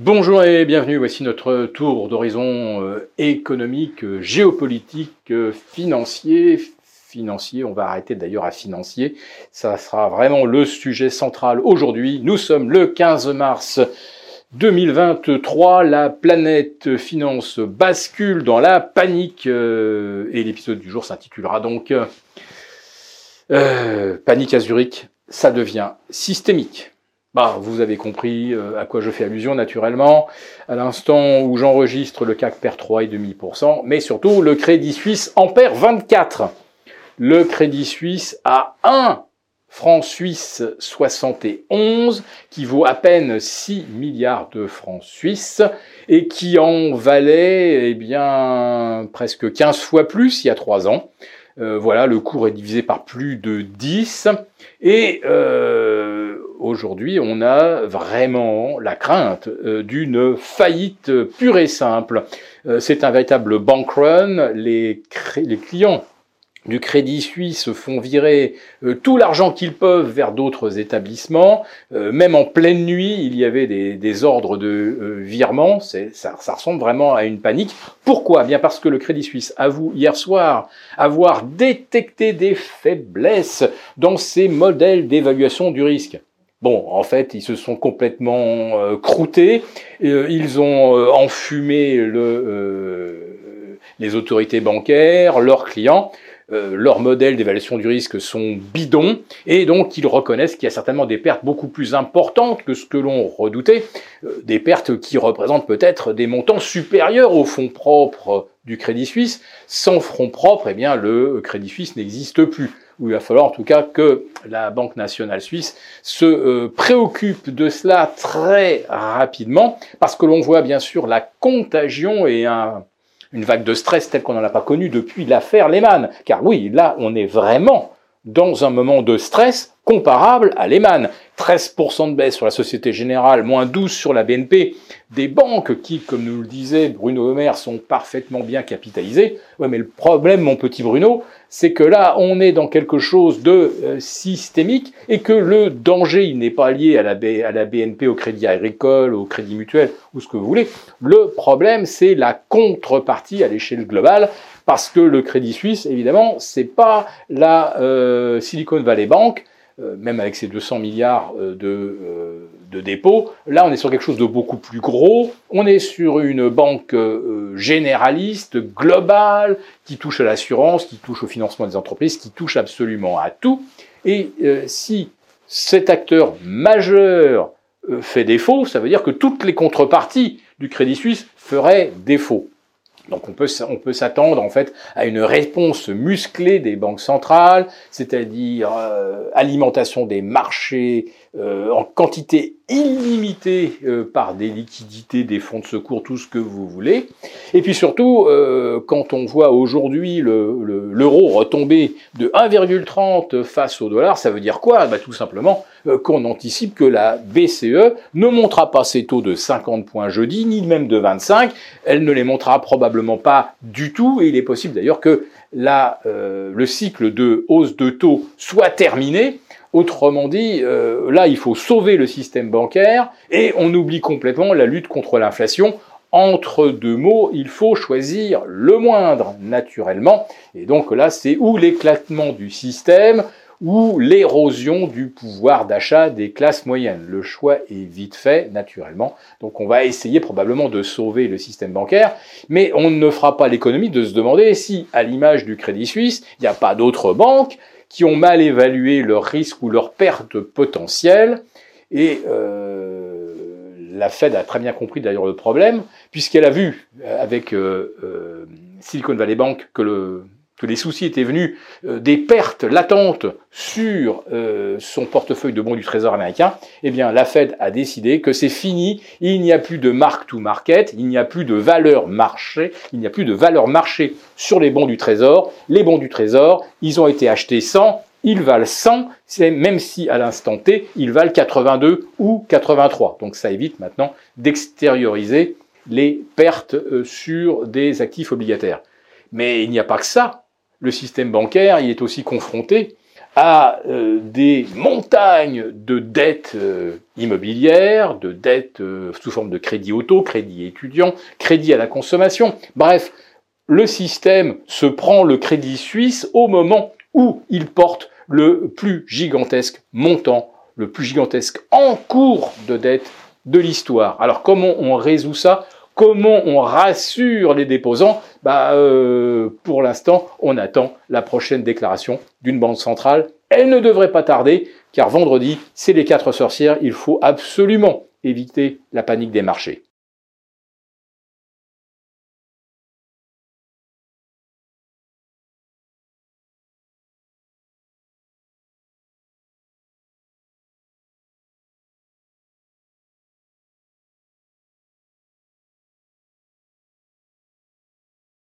Bonjour et bienvenue, voici notre tour d'horizon euh, économique, euh, géopolitique, euh, financier. Financier, on va arrêter d'ailleurs à financier. Ça sera vraiment le sujet central aujourd'hui. Nous sommes le 15 mars 2023. La planète finance bascule dans la panique et l'épisode du jour s'intitulera donc Panique à Zurich. Ça devient systémique. Bah, vous avez compris euh, à quoi je fais allusion naturellement. À l'instant où j'enregistre, le CAC perd 3,5%, mais surtout le Crédit Suisse en perd 24. Le Crédit Suisse a 1 franc suisse 71, qui vaut à peine 6 milliards de francs suisses, et qui en valait eh bien, presque 15 fois plus il y a 3 ans. Euh, voilà, le cours est divisé par plus de 10, et euh, aujourd'hui, on a vraiment la crainte euh, d'une faillite pure et simple. Euh, c'est un véritable bank run. Les, clients du Crédit Suisse font virer euh, tout l'argent qu'ils peuvent vers d'autres établissements. même en pleine nuit, il y avait des, ordres de virement. Ça, ça, ressemble vraiment à une panique. Pourquoi? Bien parce que le Crédit Suisse avoue hier soir avoir détecté des faiblesses dans ses modèles d'évaluation du risque. Bon, en fait, ils se sont complètement euh, croûtés. Euh, ils ont euh, enfumé le, les autorités bancaires, leurs clients. leurs modèles d'évaluation du risque sont bidons et donc ils reconnaissent qu'il y a certainement des pertes beaucoup plus importantes que ce que l'on redoutait, des pertes qui représentent peut-être des montants supérieurs aux fonds propres du Crédit Suisse. Sans fonds propres, eh bien le Crédit Suisse n'existe plus où il va falloir en tout cas que la Banque nationale suisse se euh, préoccupe de cela très rapidement, parce que l'on voit bien sûr la contagion et une vague de stress telle qu'on n'en a pas connue depuis l'affaire Lehman. Car oui, là, on est vraiment dans un moment de stress comparable à Lehman. 13% de baisse sur la Société Générale, moins 12 sur la BNP. Des banques qui, comme nous le disait Bruno Homer, sont parfaitement bien capitalisées. Mais le problème, mon petit Bruno, c'est que là, on est dans quelque chose de euh, systémique et que le danger, il n'est pas lié à la BNP, au Crédit Agricole, au Crédit Mutuel ou ce que vous voulez. Le problème, c'est la contrepartie à l'échelle globale parce que le Crédit Suisse, évidemment, c'est pas la euh, Silicon Valley Bank, euh, même avec ses 200 milliards euh, de, de, dépôts. Là, on est sur quelque chose de beaucoup plus gros. On est sur une banque généraliste, globale, qui touche à l'assurance, qui touche au financement des entreprises, qui touche absolument à tout. Et si cet acteur majeur fait défaut, ça veut dire que toutes les contreparties du Crédit Suisse feraient défaut. Donc on peut, s'attendre en fait à une réponse musclée des banques centrales, c'est-à-dire euh, alimentation des marchés euh, en quantité illimitée euh, par des liquidités, des fonds de secours, tout ce que vous voulez. Et puis surtout, euh, quand on voit aujourd'hui l'euro le, retomber de 1,30 face au dollar, ça veut dire quoi? Bah, Tout simplement qu'on anticipe que la BCE ne montera pas ses taux de 50 points jeudi, ni même de 25. Elle ne les montrera probablement pas du tout, et il est possible d'ailleurs que la, le cycle de hausse de taux soit terminé Autrement dit, euh, là, il faut sauver le système bancaire et on oublie complètement la lutte contre l'inflation. Entre deux mots, il faut choisir le moindre, naturellement. Et donc là, c'est ou l'éclatement du système ou l'érosion du pouvoir d'achat des classes moyennes. Le choix est vite fait, naturellement. Donc on va essayer probablement de sauver le système bancaire, mais on ne fera pas l'économie de se demander si, à l'image du Crédit Suisse, il n'y a pas d'autres banques qui ont mal évalué leurs risques ou leurs pertes potentielles. Et euh, la Fed a très bien compris d'ailleurs le problème, puisqu'elle a vu euh, avec euh, Silicon Valley Bank que le que les soucis étaient venus euh, des pertes latentes sur euh, son portefeuille de bons du Trésor américain, eh bien la Fed a décidé que c'est fini, il n'y a plus de mark to market, il n'y a plus de valeur marché, il n'y a plus de valeur marché sur les bons du Trésor. Les bons du Trésor, ils ont été achetés 100, ils valent 100, même si à l'instant T, ils valent 82 ou 83. Donc ça évite maintenant d'extérioriser les pertes euh, sur des actifs obligataires. Mais il n'y a pas que ça le système bancaire il est aussi confronté à euh, des montagnes de dettes euh, immobilières, de dettes euh, sous forme de crédit auto, crédit étudiant, crédit à la consommation. Bref, le système se prend le crédit suisse au moment où il porte le plus gigantesque montant, le plus gigantesque encours de dette de l'histoire. Alors comment on résout ça? Comment on rassure les déposants? Bah, euh, Pour l'instant, on attend la prochaine déclaration d'une banque centrale. Elle ne devrait pas tarder, car vendredi, c'est les quatre sorcières. Il faut absolument éviter la panique des marchés.